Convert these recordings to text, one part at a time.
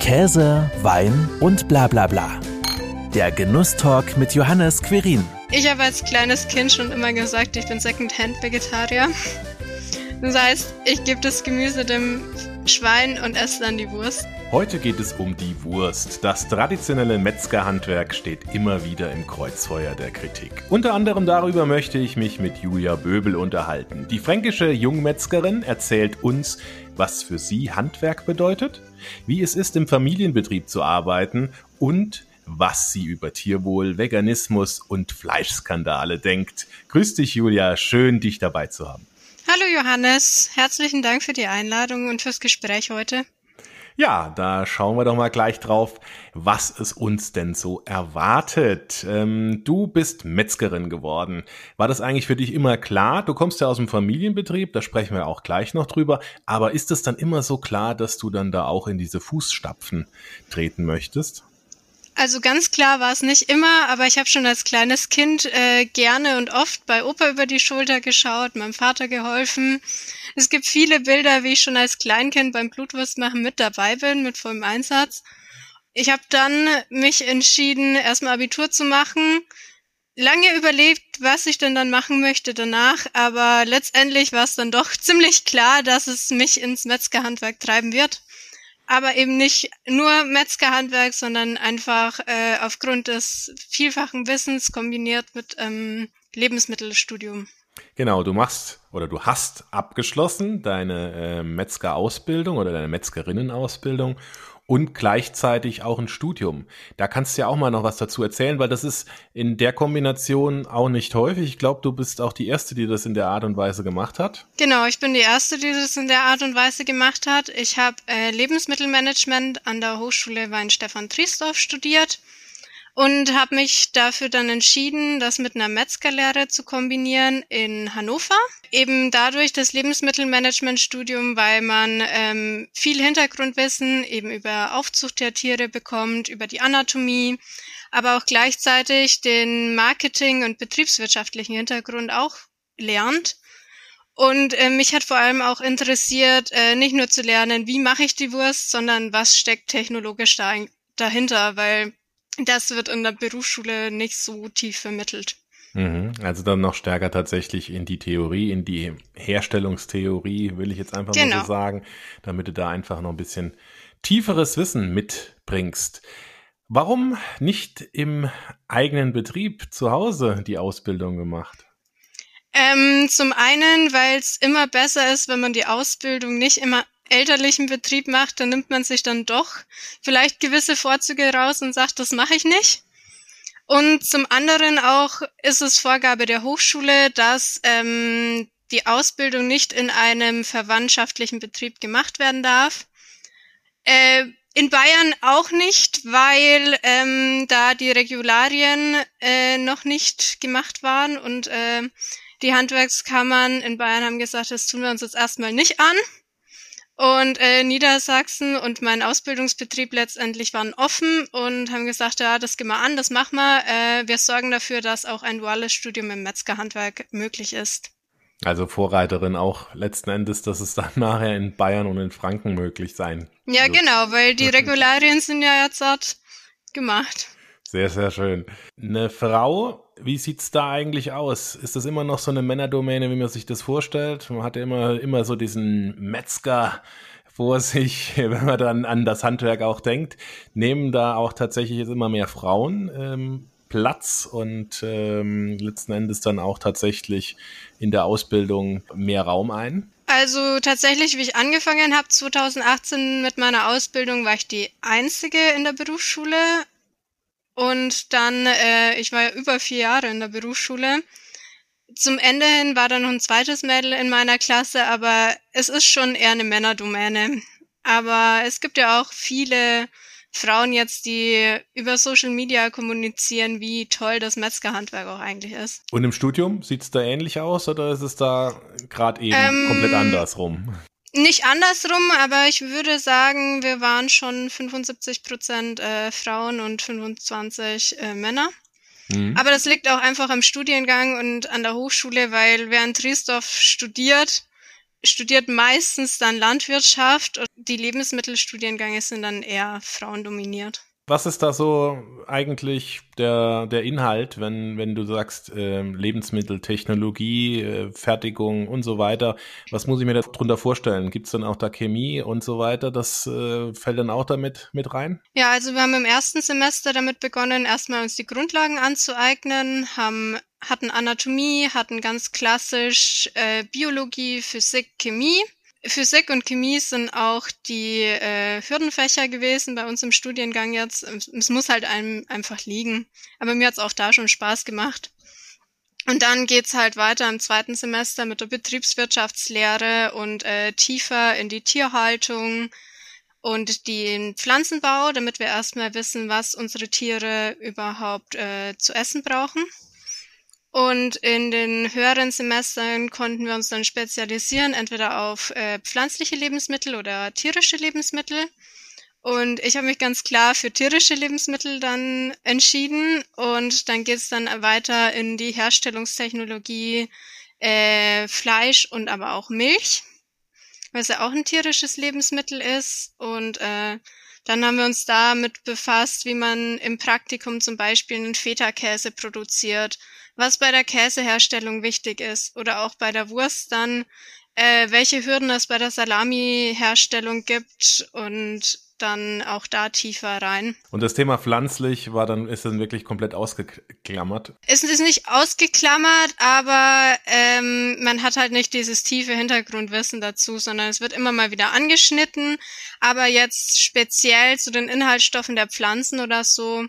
Käse, Wein und bla bla bla. Der Genusstalk mit Johannes Querin. Ich habe als kleines Kind schon immer gesagt, ich bin Secondhand-Vegetarier. Das heißt, ich gebe das Gemüse dem Schwein und esse dann die Wurst. Heute geht es um die Wurst. Das traditionelle Metzgerhandwerk steht immer wieder im Kreuzfeuer der Kritik. Unter anderem darüber möchte ich mich mit Julia Böbel unterhalten. Die fränkische Jungmetzgerin erzählt uns, was für sie Handwerk bedeutet, wie es ist, im Familienbetrieb zu arbeiten und was sie über Tierwohl, Veganismus und Fleischskandale denkt. Grüß dich, Julia. Schön, dich dabei zu haben. Hallo Johannes, herzlichen Dank für die Einladung und fürs Gespräch heute. Ja, da schauen wir doch mal gleich drauf, was es uns denn so erwartet. Ähm, du bist Metzgerin geworden. War das eigentlich für dich immer klar? Du kommst ja aus dem Familienbetrieb, da sprechen wir auch gleich noch drüber. Aber ist es dann immer so klar, dass du dann da auch in diese Fußstapfen treten möchtest? Also ganz klar war es nicht immer, aber ich habe schon als kleines Kind äh, gerne und oft bei Opa über die Schulter geschaut, meinem Vater geholfen. Es gibt viele Bilder, wie ich schon als Kleinkind beim Blutwurstmachen mit dabei bin, mit vollem Einsatz. Ich habe dann mich entschieden, erstmal Abitur zu machen. Lange überlegt, was ich denn dann machen möchte danach, aber letztendlich war es dann doch ziemlich klar, dass es mich ins Metzgerhandwerk treiben wird aber eben nicht nur Metzgerhandwerk, sondern einfach äh, aufgrund des vielfachen Wissens kombiniert mit ähm, Lebensmittelstudium. Genau, du machst oder du hast abgeschlossen deine äh, Metzgerausbildung oder deine Metzgerinnenausbildung und gleichzeitig auch ein Studium. Da kannst du ja auch mal noch was dazu erzählen, weil das ist in der Kombination auch nicht häufig. Ich glaube, du bist auch die Erste, die das in der Art und Weise gemacht hat. Genau, ich bin die Erste, die das in der Art und Weise gemacht hat. Ich habe äh, Lebensmittelmanagement an der Hochschule Weinstefan Triesdorf studiert und habe mich dafür dann entschieden, das mit einer Metzgerlehre zu kombinieren in Hannover. Eben dadurch das Lebensmittelmanagementstudium, weil man ähm, viel Hintergrundwissen eben über Aufzucht der Tiere bekommt, über die Anatomie, aber auch gleichzeitig den Marketing- und betriebswirtschaftlichen Hintergrund auch lernt. Und äh, mich hat vor allem auch interessiert, äh, nicht nur zu lernen, wie mache ich die Wurst, sondern was steckt technologisch da, dahinter, weil das wird in der Berufsschule nicht so tief vermittelt. Mhm. Also dann noch stärker tatsächlich in die Theorie, in die Herstellungstheorie, will ich jetzt einfach genau. mal so sagen, damit du da einfach noch ein bisschen tieferes Wissen mitbringst. Warum nicht im eigenen Betrieb zu Hause die Ausbildung gemacht? Ähm, zum einen, weil es immer besser ist, wenn man die Ausbildung nicht immer elterlichen Betrieb macht, dann nimmt man sich dann doch vielleicht gewisse Vorzüge raus und sagt, das mache ich nicht. Und zum anderen auch ist es Vorgabe der Hochschule, dass ähm, die Ausbildung nicht in einem verwandtschaftlichen Betrieb gemacht werden darf. Äh, in Bayern auch nicht, weil ähm, da die Regularien äh, noch nicht gemacht waren und äh, die Handwerkskammern in Bayern haben gesagt, das tun wir uns jetzt erstmal nicht an. Und äh, Niedersachsen und mein Ausbildungsbetrieb letztendlich waren offen und haben gesagt, ja, das gehen wir an, das machen wir. Äh, wir sorgen dafür, dass auch ein duales Studium im Metzgerhandwerk möglich ist. Also Vorreiterin auch letzten Endes, dass es dann nachher in Bayern und in Franken möglich sein. Ja, wird. genau, weil die Regularien sind ja jetzt dort gemacht. Sehr, sehr schön. Eine Frau, wie sieht's da eigentlich aus? Ist das immer noch so eine Männerdomäne, wie man sich das vorstellt? Man hat ja immer, immer so diesen Metzger vor sich, wenn man dann an das Handwerk auch denkt. Nehmen da auch tatsächlich jetzt immer mehr Frauen ähm, Platz und ähm, letzten Endes dann auch tatsächlich in der Ausbildung mehr Raum ein? Also tatsächlich, wie ich angefangen habe, 2018 mit meiner Ausbildung, war ich die einzige in der Berufsschule. Und dann, äh, ich war ja über vier Jahre in der Berufsschule. Zum Ende hin war dann noch ein zweites Mädel in meiner Klasse, aber es ist schon eher eine Männerdomäne. Aber es gibt ja auch viele Frauen jetzt, die über Social Media kommunizieren, wie toll das Metzgerhandwerk auch eigentlich ist. Und im Studium sieht es da ähnlich aus oder ist es da gerade eben ähm, komplett andersrum? Nicht andersrum, aber ich würde sagen, wir waren schon 75 Prozent äh, Frauen und 25 äh, Männer. Mhm. Aber das liegt auch einfach am Studiengang und an der Hochschule, weil wer in Triesdorf studiert, studiert meistens dann Landwirtschaft und die Lebensmittelstudiengänge sind dann eher frauendominiert. Was ist da so eigentlich der, der Inhalt, wenn, wenn du sagst äh, Lebensmitteltechnologie, äh, Fertigung und so weiter? Was muss ich mir darunter vorstellen? Gibt es dann auch da Chemie und so weiter? Das äh, fällt dann auch damit mit rein? Ja, also wir haben im ersten Semester damit begonnen, erstmal uns die Grundlagen anzueignen, haben hatten Anatomie, hatten ganz klassisch äh, Biologie, Physik, Chemie Physik und Chemie sind auch die äh, Hürdenfächer gewesen bei uns im Studiengang jetzt. Es muss halt einem einfach liegen. Aber mir hat's auch da schon Spaß gemacht. Und dann geht's halt weiter im zweiten Semester mit der Betriebswirtschaftslehre und äh, tiefer in die Tierhaltung und den Pflanzenbau, damit wir erstmal wissen, was unsere Tiere überhaupt äh, zu essen brauchen. Und in den höheren Semestern konnten wir uns dann spezialisieren, entweder auf äh, pflanzliche Lebensmittel oder tierische Lebensmittel. Und ich habe mich ganz klar für tierische Lebensmittel dann entschieden. Und dann geht es dann weiter in die Herstellungstechnologie äh, Fleisch und aber auch Milch, was ja auch ein tierisches Lebensmittel ist. Und äh, dann haben wir uns damit befasst, wie man im Praktikum zum Beispiel einen Feta-Käse produziert was bei der Käseherstellung wichtig ist oder auch bei der Wurst dann, äh, welche Hürden es bei der Salami-Herstellung gibt und dann auch da tiefer rein. Und das Thema pflanzlich war dann, ist dann wirklich komplett ausgeklammert? Es ist nicht ausgeklammert, aber ähm, man hat halt nicht dieses tiefe Hintergrundwissen dazu, sondern es wird immer mal wieder angeschnitten. Aber jetzt speziell zu den Inhaltsstoffen der Pflanzen oder so,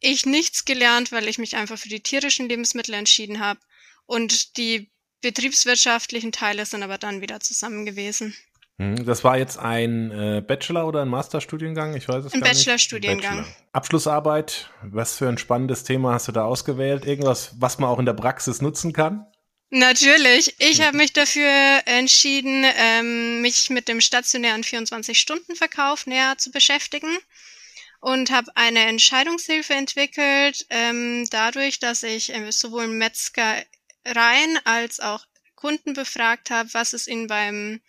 ich nichts gelernt, weil ich mich einfach für die tierischen Lebensmittel entschieden habe. Und die betriebswirtschaftlichen Teile sind aber dann wieder zusammen gewesen. Hm, das war jetzt ein äh, Bachelor- oder ein Masterstudiengang? Ich weiß es ein gar Bachelorstudiengang. Bachelor. Abschlussarbeit, was für ein spannendes Thema hast du da ausgewählt? Irgendwas, was man auch in der Praxis nutzen kann? Natürlich. Ich habe mich dafür entschieden, ähm, mich mit dem stationären 24-Stunden-Verkauf näher zu beschäftigen und habe eine Entscheidungshilfe entwickelt, ähm, dadurch, dass ich äh, sowohl Metzgereien als auch Kunden befragt habe, was ist ihnen beim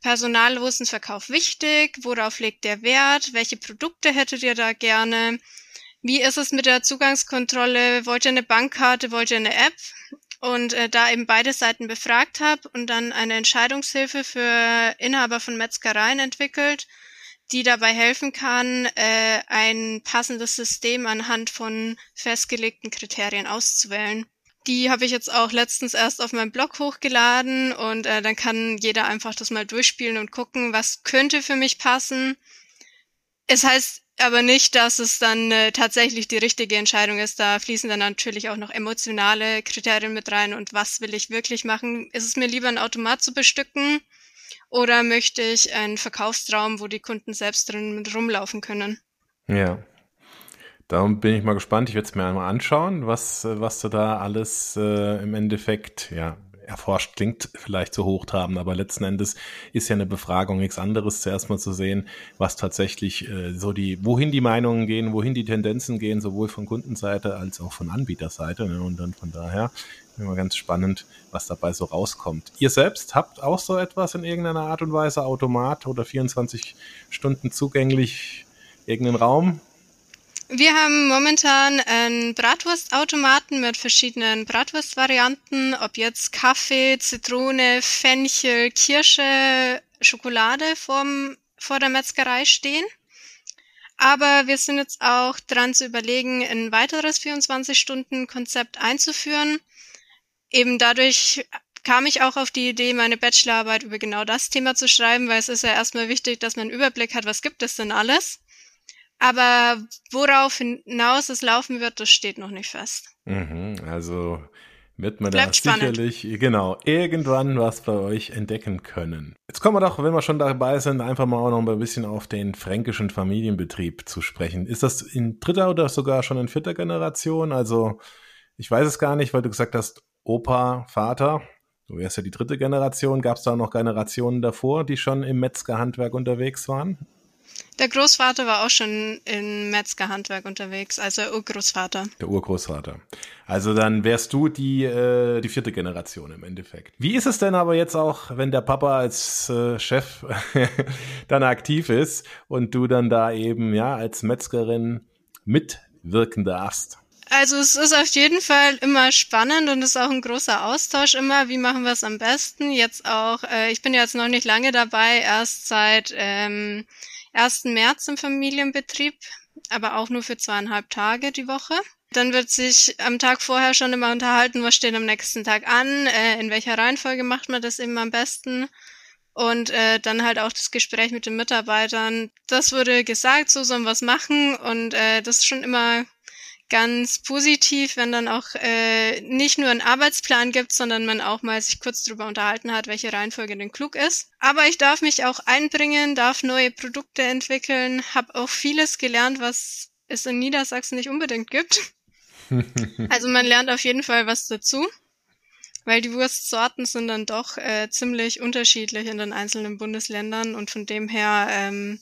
personallosen Verkauf wichtig, worauf legt der Wert, welche Produkte hättet ihr da gerne, wie ist es mit der Zugangskontrolle, wollt ihr eine Bankkarte, wollt ihr eine App? Und äh, da eben beide Seiten befragt habe und dann eine Entscheidungshilfe für Inhaber von Metzgereien entwickelt, die dabei helfen kann, äh, ein passendes System anhand von festgelegten Kriterien auszuwählen. Die habe ich jetzt auch letztens erst auf meinem Blog hochgeladen und äh, dann kann jeder einfach das mal durchspielen und gucken, was könnte für mich passen. Es heißt aber nicht, dass es dann äh, tatsächlich die richtige Entscheidung ist. Da fließen dann natürlich auch noch emotionale Kriterien mit rein und was will ich wirklich machen. Ist es mir lieber ein Automat zu bestücken oder möchte ich einen Verkaufsraum, wo die Kunden selbst drin rumlaufen können? Ja. Darum bin ich mal gespannt. Ich werde es mir einmal anschauen, was, was du da alles äh, im Endeffekt ja, erforscht. Klingt vielleicht so hochtrabend, aber letzten Endes ist ja eine Befragung nichts anderes, zuerst mal zu sehen, was tatsächlich äh, so die, wohin die Meinungen gehen, wohin die Tendenzen gehen, sowohl von Kundenseite als auch von Anbieterseite. Ne? Und dann von daher immer ganz spannend, was dabei so rauskommt. Ihr selbst habt auch so etwas in irgendeiner Art und Weise, Automat oder 24 Stunden zugänglich, irgendeinen Raum? Wir haben momentan einen Bratwurstautomaten mit verschiedenen Bratwurstvarianten, ob jetzt Kaffee, Zitrone, Fenchel, Kirsche, Schokolade vorm, vor der Metzgerei stehen. Aber wir sind jetzt auch dran zu überlegen, ein weiteres 24-Stunden-Konzept einzuführen eben dadurch kam ich auch auf die Idee, meine Bachelorarbeit über genau das Thema zu schreiben, weil es ist ja erstmal wichtig, dass man einen Überblick hat, was gibt es denn alles. Aber worauf hinaus es laufen wird, das steht noch nicht fest. Mhm, also wird man Bleibt da sicherlich, spannend. genau, irgendwann was bei euch entdecken können. Jetzt kommen wir doch, wenn wir schon dabei sind, einfach mal auch noch ein bisschen auf den fränkischen Familienbetrieb zu sprechen. Ist das in dritter oder sogar schon in vierter Generation? Also ich weiß es gar nicht, weil du gesagt hast, Opa, Vater. Du wärst ja die dritte Generation. Gab es da noch Generationen davor, die schon im Metzgerhandwerk unterwegs waren? Der Großvater war auch schon im Metzgerhandwerk unterwegs, also der Urgroßvater. Der Urgroßvater. Also dann wärst du die, äh, die vierte Generation im Endeffekt. Wie ist es denn aber jetzt auch, wenn der Papa als äh, Chef dann aktiv ist und du dann da eben ja als Metzgerin mitwirken darfst? Also es ist auf jeden Fall immer spannend und es ist auch ein großer Austausch immer. Wie machen wir es am besten? Jetzt auch, äh, ich bin jetzt noch nicht lange dabei, erst seit ähm, 1. März im Familienbetrieb, aber auch nur für zweieinhalb Tage die Woche. Dann wird sich am Tag vorher schon immer unterhalten, was steht am nächsten Tag an, äh, in welcher Reihenfolge macht man das eben am besten. Und äh, dann halt auch das Gespräch mit den Mitarbeitern. Das wurde gesagt, so sollen wir es machen. Und äh, das ist schon immer ganz positiv, wenn dann auch äh, nicht nur einen Arbeitsplan gibt, sondern man auch mal sich kurz drüber unterhalten hat, welche Reihenfolge denn klug ist. Aber ich darf mich auch einbringen, darf neue Produkte entwickeln, habe auch vieles gelernt, was es in Niedersachsen nicht unbedingt gibt. also man lernt auf jeden Fall was dazu, weil die Wurstsorten sind dann doch äh, ziemlich unterschiedlich in den einzelnen Bundesländern und von dem her ähm,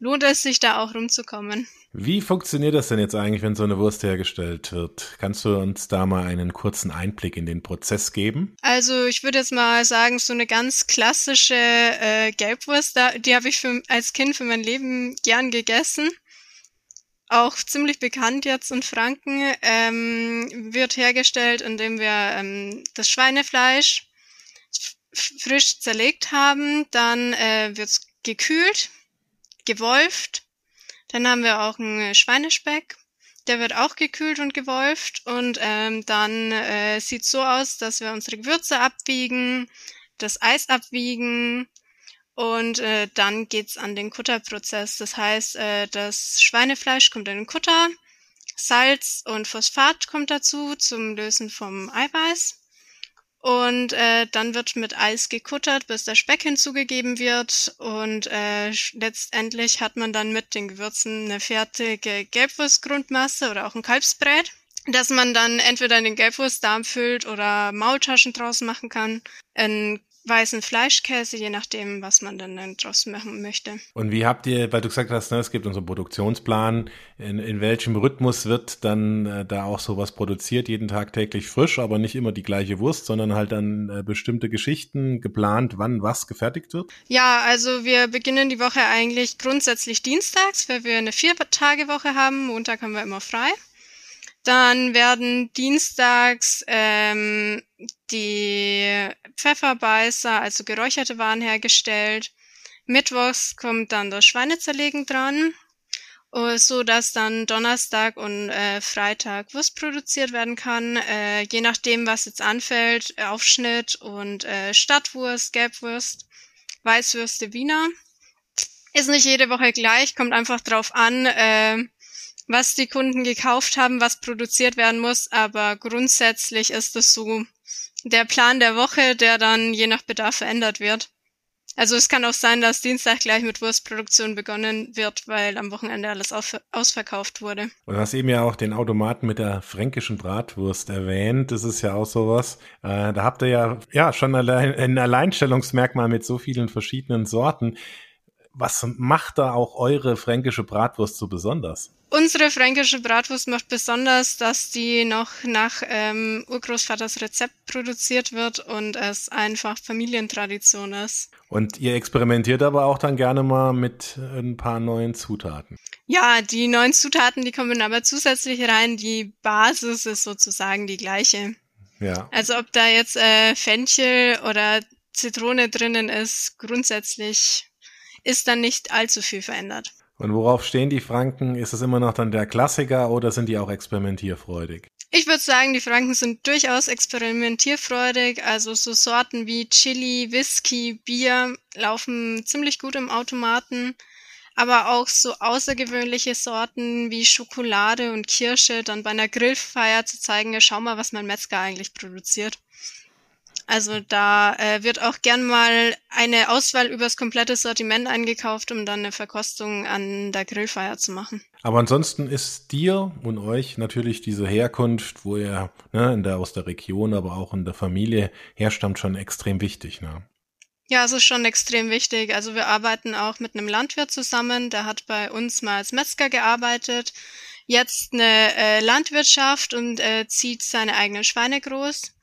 lohnt es sich da auch rumzukommen. Wie funktioniert das denn jetzt eigentlich, wenn so eine Wurst hergestellt wird? Kannst du uns da mal einen kurzen Einblick in den Prozess geben? Also ich würde jetzt mal sagen, so eine ganz klassische äh, Gelbwurst, da, die habe ich für, als Kind für mein Leben gern gegessen. Auch ziemlich bekannt jetzt in Franken, ähm, wird hergestellt, indem wir ähm, das Schweinefleisch frisch zerlegt haben, dann äh, wird's gekühlt, gewolft, dann haben wir auch einen Schweinespeck. Der wird auch gekühlt und gewolft und ähm, dann äh, sieht so aus, dass wir unsere Gewürze abwiegen, das Eis abwiegen und äh, dann geht's an den Kutterprozess. Das heißt, äh, das Schweinefleisch kommt in den Kutter, Salz und Phosphat kommt dazu zum Lösen vom Eiweiß. Und äh, dann wird mit Eis gekuttert, bis der Speck hinzugegeben wird. Und äh, letztendlich hat man dann mit den Gewürzen eine fertige Gelbwurstgrundmasse oder auch ein Kalbsbrät, dass man dann entweder in den Gelbwurstdarm füllt oder Maultaschen draus machen kann. Ein weißen Fleischkäse, je nachdem, was man dann draus machen möchte. Und wie habt ihr, weil du gesagt hast, ne, es gibt unseren Produktionsplan, in, in welchem Rhythmus wird dann äh, da auch sowas produziert, jeden Tag täglich frisch, aber nicht immer die gleiche Wurst, sondern halt dann äh, bestimmte Geschichten geplant, wann was gefertigt wird? Ja, also wir beginnen die Woche eigentlich grundsätzlich dienstags, weil wir eine Vier-Tage-Woche haben. Montag haben wir immer frei. Dann werden dienstags ähm, die Pfefferbeißer, also geräucherte Waren hergestellt. Mittwochs kommt dann das Schweinezerlegen dran, äh, so dass dann Donnerstag und äh, Freitag Wurst produziert werden kann, äh, je nachdem, was jetzt anfällt, Aufschnitt und äh, Stadtwurst, Gelbwurst, Weißwürste, Wiener. Ist nicht jede Woche gleich, kommt einfach drauf an, äh, was die Kunden gekauft haben, was produziert werden muss, aber grundsätzlich ist es so der Plan der Woche, der dann je nach Bedarf verändert wird. Also es kann auch sein, dass Dienstag gleich mit Wurstproduktion begonnen wird, weil am Wochenende alles ausverkauft wurde. Und du hast eben ja auch den Automaten mit der fränkischen Bratwurst erwähnt. Das ist ja auch sowas. Äh, da habt ihr ja, ja schon allein, ein Alleinstellungsmerkmal mit so vielen verschiedenen Sorten. Was macht da auch eure fränkische Bratwurst so besonders? Unsere fränkische Bratwurst macht besonders, dass die noch nach ähm, Urgroßvaters Rezept produziert wird und es einfach Familientradition ist. Und ihr experimentiert aber auch dann gerne mal mit ein paar neuen Zutaten. Ja, die neuen Zutaten, die kommen aber zusätzlich rein. Die Basis ist sozusagen die gleiche. Ja. Also ob da jetzt äh, Fenchel oder Zitrone drinnen ist, grundsätzlich ist dann nicht allzu viel verändert. Und worauf stehen die Franken? Ist es immer noch dann der Klassiker oder sind die auch experimentierfreudig? Ich würde sagen, die Franken sind durchaus experimentierfreudig. Also so Sorten wie Chili, Whisky, Bier laufen ziemlich gut im Automaten. Aber auch so außergewöhnliche Sorten wie Schokolade und Kirsche dann bei einer Grillfeier zu zeigen, ja, schau mal, was mein Metzger eigentlich produziert. Also da äh, wird auch gern mal eine Auswahl übers komplette Sortiment eingekauft, um dann eine Verkostung an der Grillfeier zu machen. Aber ansonsten ist dir und euch natürlich diese Herkunft, wo ihr ne, in der, aus der Region, aber auch in der Familie herstammt, schon extrem wichtig. Ne? Ja, es ist schon extrem wichtig. Also wir arbeiten auch mit einem Landwirt zusammen, der hat bei uns mal als Metzger gearbeitet, jetzt eine äh, Landwirtschaft und äh, zieht seine eigenen Schweine groß,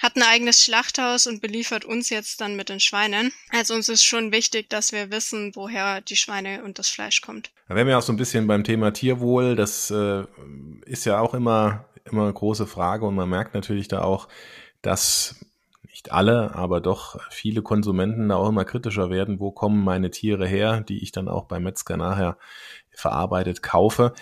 hat ein eigenes Schlachthaus und beliefert uns jetzt dann mit den Schweinen. Also uns ist schon wichtig, dass wir wissen, woher die Schweine und das Fleisch kommt. Da wären wir auch so ein bisschen beim Thema Tierwohl. Das äh, ist ja auch immer, immer eine große Frage und man merkt natürlich da auch, dass nicht alle, aber doch viele Konsumenten da auch immer kritischer werden, wo kommen meine Tiere her, die ich dann auch beim Metzger nachher verarbeitet kaufe.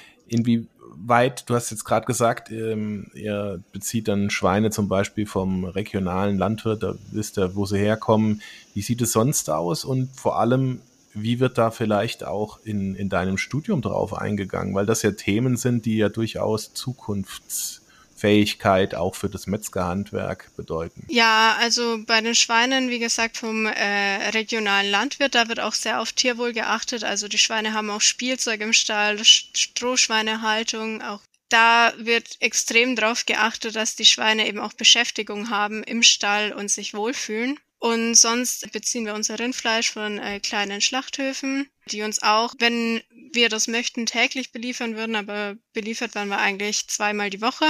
Inwieweit, du hast jetzt gerade gesagt, ähm, ihr bezieht dann Schweine zum Beispiel vom regionalen Landwirt, da wisst ihr, wo sie herkommen. Wie sieht es sonst aus? Und vor allem, wie wird da vielleicht auch in, in deinem Studium drauf eingegangen? Weil das ja Themen sind, die ja durchaus zukunfts Fähigkeit auch für das Metzgerhandwerk bedeuten? Ja, also bei den Schweinen, wie gesagt, vom äh, regionalen Landwirt, da wird auch sehr auf Tierwohl geachtet. Also die Schweine haben auch Spielzeug im Stall, Strohschweinehaltung, auch da wird extrem darauf geachtet, dass die Schweine eben auch Beschäftigung haben im Stall und sich wohlfühlen. Und sonst beziehen wir unser Rindfleisch von äh, kleinen Schlachthöfen, die uns auch, wenn wir das möchten, täglich beliefern würden, aber beliefert werden wir eigentlich zweimal die Woche.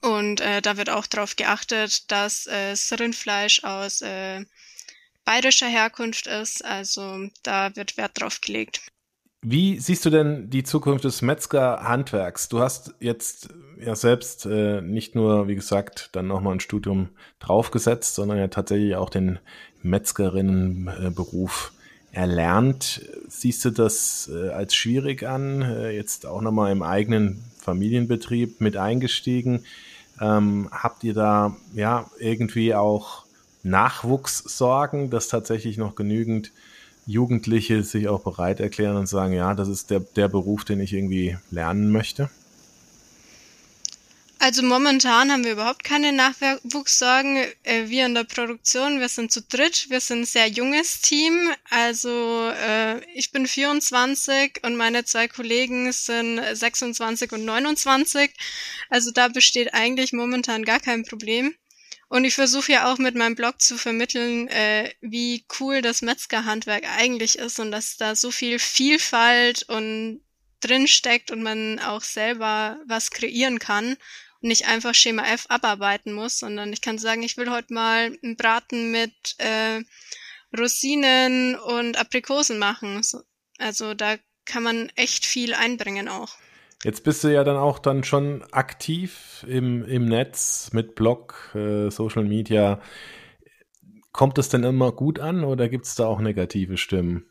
Und äh, da wird auch darauf geachtet, dass äh, das Rindfleisch aus äh, bayerischer Herkunft ist. Also da wird Wert drauf gelegt. Wie siehst du denn die Zukunft des Metzgerhandwerks? Du hast jetzt ja selbst äh, nicht nur, wie gesagt, dann nochmal ein Studium draufgesetzt, sondern ja tatsächlich auch den Metzgerinnenberuf erlernt. Siehst du das äh, als schwierig an? Äh, jetzt auch nochmal im eigenen Familienbetrieb mit eingestiegen. Ähm, habt ihr da ja irgendwie auch Nachwuchssorgen, dass tatsächlich noch genügend Jugendliche sich auch bereit erklären und sagen, ja, das ist der, der Beruf, den ich irgendwie lernen möchte? Also momentan haben wir überhaupt keine Nachwuchssorgen. Äh, wir in der Produktion, wir sind zu dritt, wir sind ein sehr junges Team. Also äh, ich bin 24 und meine zwei Kollegen sind 26 und 29. Also da besteht eigentlich momentan gar kein Problem. Und ich versuche ja auch mit meinem Blog zu vermitteln, äh, wie cool das Metzgerhandwerk eigentlich ist und dass da so viel Vielfalt und drin steckt und man auch selber was kreieren kann nicht einfach Schema F abarbeiten muss, sondern ich kann sagen, ich will heute mal einen Braten mit äh, Rosinen und Aprikosen machen. So, also da kann man echt viel einbringen auch. Jetzt bist du ja dann auch dann schon aktiv im, im Netz mit Blog, äh, Social Media. Kommt es denn immer gut an oder gibt es da auch negative Stimmen?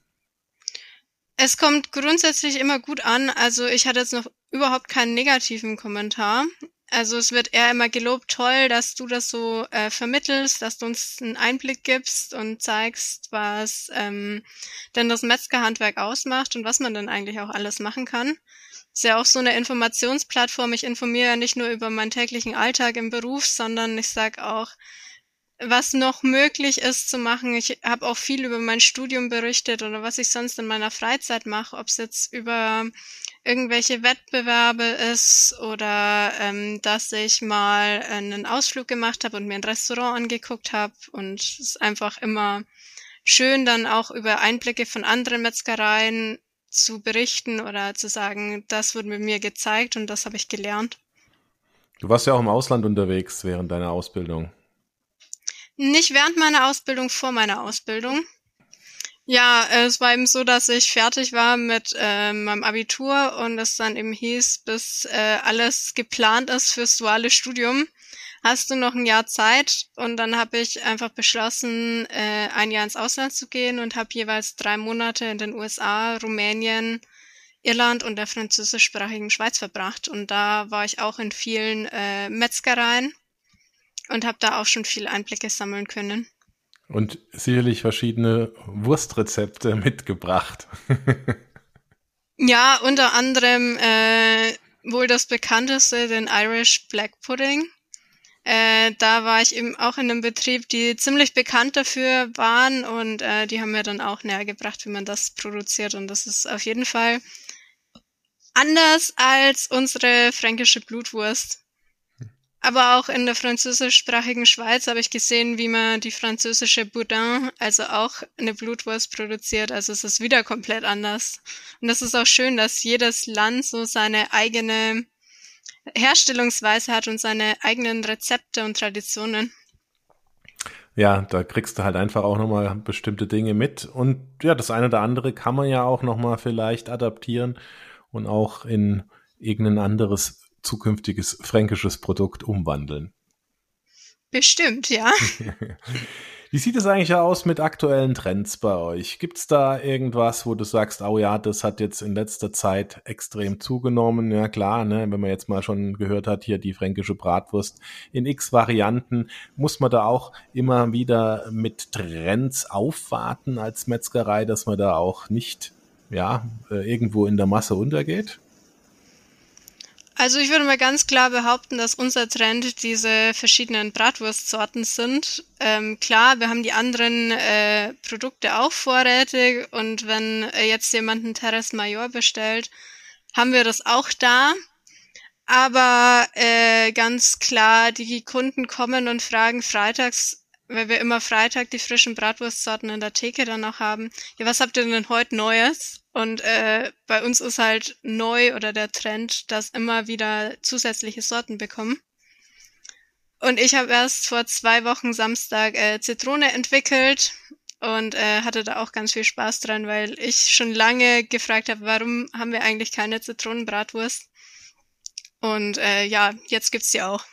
Es kommt grundsätzlich immer gut an. Also ich hatte jetzt noch überhaupt keinen negativen Kommentar. Also es wird eher immer gelobt, toll, dass du das so äh, vermittelst, dass du uns einen Einblick gibst und zeigst, was ähm, denn das Metzgerhandwerk ausmacht und was man dann eigentlich auch alles machen kann. Ist ja auch so eine Informationsplattform. Ich informiere ja nicht nur über meinen täglichen Alltag im Beruf, sondern ich sage auch, was noch möglich ist zu machen. Ich habe auch viel über mein Studium berichtet oder was ich sonst in meiner Freizeit mache, ob es jetzt über irgendwelche Wettbewerbe ist oder ähm, dass ich mal einen Ausflug gemacht habe und mir ein Restaurant angeguckt habe und es ist einfach immer schön dann auch über Einblicke von anderen Metzgereien zu berichten oder zu sagen, das wurde mit mir gezeigt und das habe ich gelernt. Du warst ja auch im Ausland unterwegs während deiner Ausbildung. Nicht während meiner Ausbildung, vor meiner Ausbildung. Ja, es war eben so, dass ich fertig war mit äh, meinem Abitur und es dann eben hieß, bis äh, alles geplant ist fürs duale Studium, hast du noch ein Jahr Zeit. Und dann habe ich einfach beschlossen, äh, ein Jahr ins Ausland zu gehen und habe jeweils drei Monate in den USA, Rumänien, Irland und der französischsprachigen Schweiz verbracht. Und da war ich auch in vielen äh, Metzgereien und habe da auch schon viel Einblicke sammeln können. Und sicherlich verschiedene Wurstrezepte mitgebracht. ja, unter anderem äh, wohl das bekannteste, den Irish Black Pudding. Äh, da war ich eben auch in einem Betrieb, die ziemlich bekannt dafür waren und äh, die haben mir dann auch näher gebracht, wie man das produziert. Und das ist auf jeden Fall anders als unsere fränkische Blutwurst. Aber auch in der französischsprachigen Schweiz habe ich gesehen, wie man die französische Boudin, also auch eine Blutwurst produziert. Also es ist wieder komplett anders. Und das ist auch schön, dass jedes Land so seine eigene Herstellungsweise hat und seine eigenen Rezepte und Traditionen. Ja, da kriegst du halt einfach auch nochmal bestimmte Dinge mit. Und ja, das eine oder andere kann man ja auch nochmal vielleicht adaptieren und auch in irgendein anderes zukünftiges fränkisches Produkt umwandeln. Bestimmt, ja. Wie sieht es eigentlich aus mit aktuellen Trends bei euch? Gibt es da irgendwas, wo du sagst, oh ja, das hat jetzt in letzter Zeit extrem zugenommen? Ja klar, ne, wenn man jetzt mal schon gehört hat, hier die fränkische Bratwurst in x Varianten, muss man da auch immer wieder mit Trends aufwarten als Metzgerei, dass man da auch nicht ja, äh, irgendwo in der Masse untergeht? Also ich würde mal ganz klar behaupten, dass unser Trend diese verschiedenen Bratwurstsorten sind. Ähm, klar, wir haben die anderen äh, Produkte auch vorrätig und wenn äh, jetzt jemand ein Terrace Major bestellt, haben wir das auch da. Aber äh, ganz klar, die Kunden kommen und fragen freitags, weil wir immer Freitag die frischen Bratwurstsorten in der Theke dann noch haben, ja, was habt ihr denn heute Neues? Und äh, bei uns ist halt neu oder der Trend, dass immer wieder zusätzliche Sorten bekommen. Und ich habe erst vor zwei Wochen Samstag äh, Zitrone entwickelt und äh, hatte da auch ganz viel Spaß dran, weil ich schon lange gefragt habe, warum haben wir eigentlich keine Zitronenbratwurst? Und äh, ja, jetzt gibt's die auch.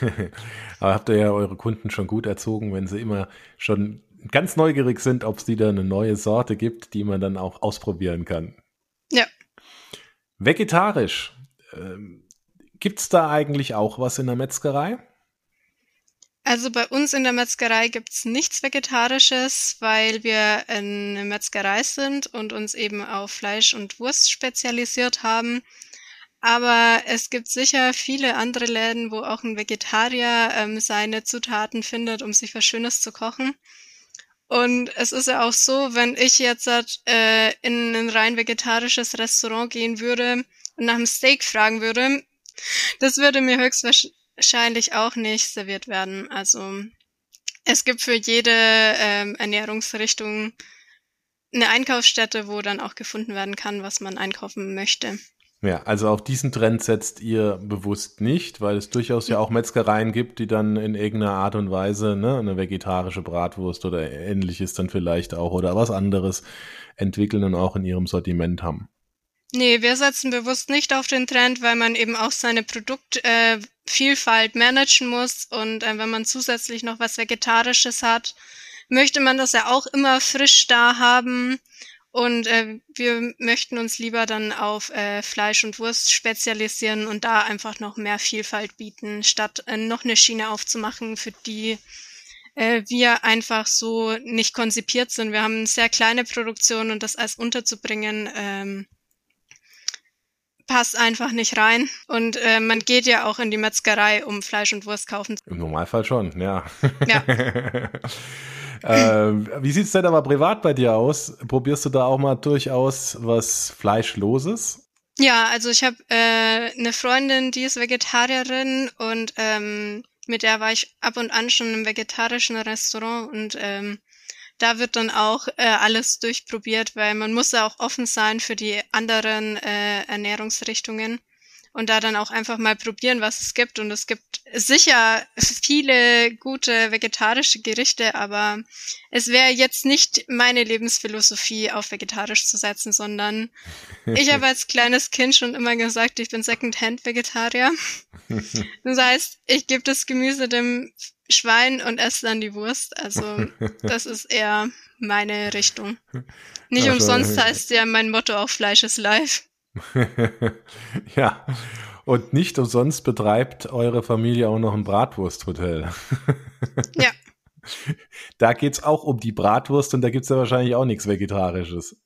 Aber habt ihr ja eure Kunden schon gut erzogen, wenn sie immer schon ganz neugierig sind, ob es wieder eine neue Sorte gibt, die man dann auch ausprobieren kann. Ja. Vegetarisch. Ähm, gibt es da eigentlich auch was in der Metzgerei? Also bei uns in der Metzgerei gibt's nichts Vegetarisches, weil wir eine Metzgerei sind und uns eben auf Fleisch und Wurst spezialisiert haben. Aber es gibt sicher viele andere Läden, wo auch ein Vegetarier ähm, seine Zutaten findet, um sich was Schönes zu kochen. Und es ist ja auch so, wenn ich jetzt äh, in ein rein vegetarisches Restaurant gehen würde und nach einem Steak fragen würde, das würde mir höchstwahrscheinlich auch nicht serviert werden. Also es gibt für jede ähm, Ernährungsrichtung eine Einkaufsstätte, wo dann auch gefunden werden kann, was man einkaufen möchte. Ja, also auf diesen Trend setzt ihr bewusst nicht, weil es durchaus ja auch Metzgereien gibt, die dann in irgendeiner Art und Weise ne, eine vegetarische Bratwurst oder ähnliches dann vielleicht auch oder was anderes entwickeln und auch in ihrem Sortiment haben. Nee, wir setzen bewusst nicht auf den Trend, weil man eben auch seine Produktvielfalt äh, managen muss und äh, wenn man zusätzlich noch was Vegetarisches hat, möchte man das ja auch immer frisch da haben und äh, wir möchten uns lieber dann auf äh, Fleisch und Wurst spezialisieren und da einfach noch mehr Vielfalt bieten, statt äh, noch eine Schiene aufzumachen, für die äh, wir einfach so nicht konzipiert sind. Wir haben eine sehr kleine Produktion und das als unterzubringen ähm, passt einfach nicht rein. Und äh, man geht ja auch in die Metzgerei, um Fleisch und Wurst kaufen. Im Normalfall schon, ja. Ja. ähm, wie sieht's denn aber privat bei dir aus? Probierst du da auch mal durchaus was Fleischloses? Ja, also ich habe äh, eine Freundin, die ist Vegetarierin und ähm, mit der war ich ab und an schon im vegetarischen Restaurant und ähm, da wird dann auch äh, alles durchprobiert, weil man muss ja auch offen sein für die anderen äh, Ernährungsrichtungen und da dann auch einfach mal probieren, was es gibt. Und es gibt sicher viele gute vegetarische Gerichte, aber es wäre jetzt nicht meine Lebensphilosophie, auf vegetarisch zu setzen, sondern ich habe als kleines Kind schon immer gesagt, ich bin Second-Hand-Vegetarier. Das heißt, ich gebe das Gemüse dem Schwein und esse dann die Wurst. Also das ist eher meine Richtung. Nicht also, umsonst heißt ja mein Motto auch Fleisch ist live. ja, und nicht umsonst betreibt eure Familie auch noch ein Bratwursthotel. ja. Da geht's auch um die Bratwurst und da gibt's ja wahrscheinlich auch nichts Vegetarisches.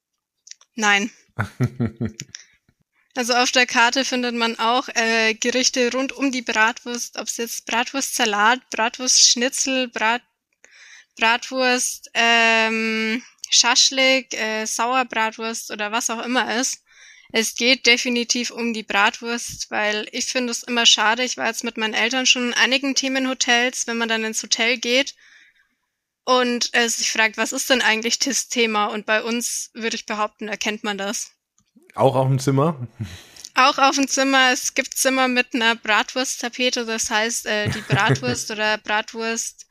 Nein. also auf der Karte findet man auch äh, Gerichte rund um die Bratwurst, ob es jetzt Bratwurstsalat, Bratwurstschnitzel, Brat, Bratwurst, ähm, Schaschlik, äh, Sauerbratwurst oder was auch immer ist. Es geht definitiv um die Bratwurst, weil ich finde es immer schade. Ich war jetzt mit meinen Eltern schon in einigen Themenhotels, wenn man dann ins Hotel geht und äh, sich fragt, was ist denn eigentlich das Thema? Und bei uns würde ich behaupten, erkennt man das. Auch auf dem Zimmer? Auch auf dem Zimmer. Es gibt Zimmer mit einer Bratwursttapete, das heißt, äh, die Bratwurst oder Bratwurst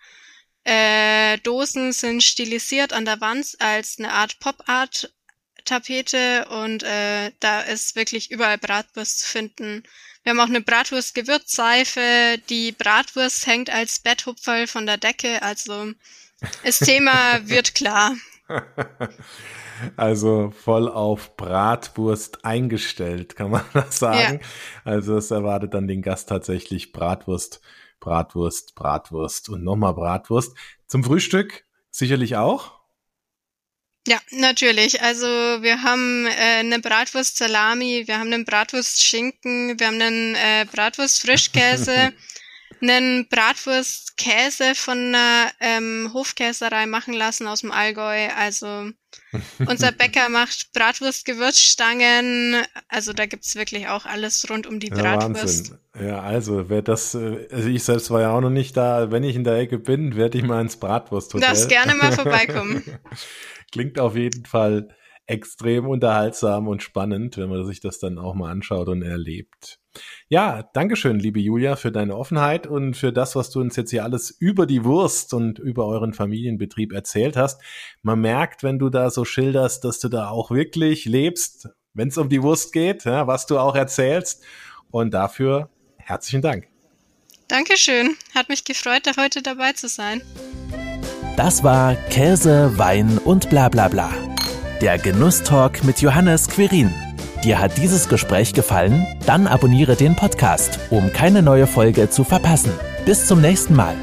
äh, Dosen sind stilisiert an der Wand als eine Art Pop-Art Tapete und äh, da ist wirklich überall Bratwurst zu finden. Wir haben auch eine Bratwurst-Gewürzseife. Die Bratwurst hängt als Betthupferl von der Decke. Also das Thema wird klar. Also voll auf Bratwurst eingestellt, kann man das sagen. Ja. Also es erwartet dann den Gast tatsächlich Bratwurst, Bratwurst, Bratwurst und nochmal Bratwurst. Zum Frühstück sicherlich auch. Ja, natürlich. Also wir haben äh, eine Bratwurst Salami, wir haben einen Bratwurst Schinken, wir haben einen äh, Bratwurst Frischkäse, einen Bratwurst Käse von einer ähm, Hofkäserei machen lassen aus dem Allgäu. Also unser Bäcker macht Bratwurst Gewürzstangen. Also da gibt's wirklich auch alles rund um die Bratwurst. Ja, ja, also wer das, äh, also ich selbst war ja auch noch nicht da. Wenn ich in der Ecke bin, werde ich mal ins Bratwursthotel. Darfst gerne mal vorbeikommen. Klingt auf jeden Fall extrem unterhaltsam und spannend, wenn man sich das dann auch mal anschaut und erlebt. Ja, Dankeschön, liebe Julia, für deine Offenheit und für das, was du uns jetzt hier alles über die Wurst und über euren Familienbetrieb erzählt hast. Man merkt, wenn du da so schilderst, dass du da auch wirklich lebst, wenn es um die Wurst geht, ja, was du auch erzählst. Und dafür herzlichen Dank. Dankeschön. Hat mich gefreut, da heute dabei zu sein. Das war Käse, Wein und bla bla bla. Der Genusstalk mit Johannes Quirin. Dir hat dieses Gespräch gefallen? Dann abonniere den Podcast, um keine neue Folge zu verpassen. Bis zum nächsten Mal.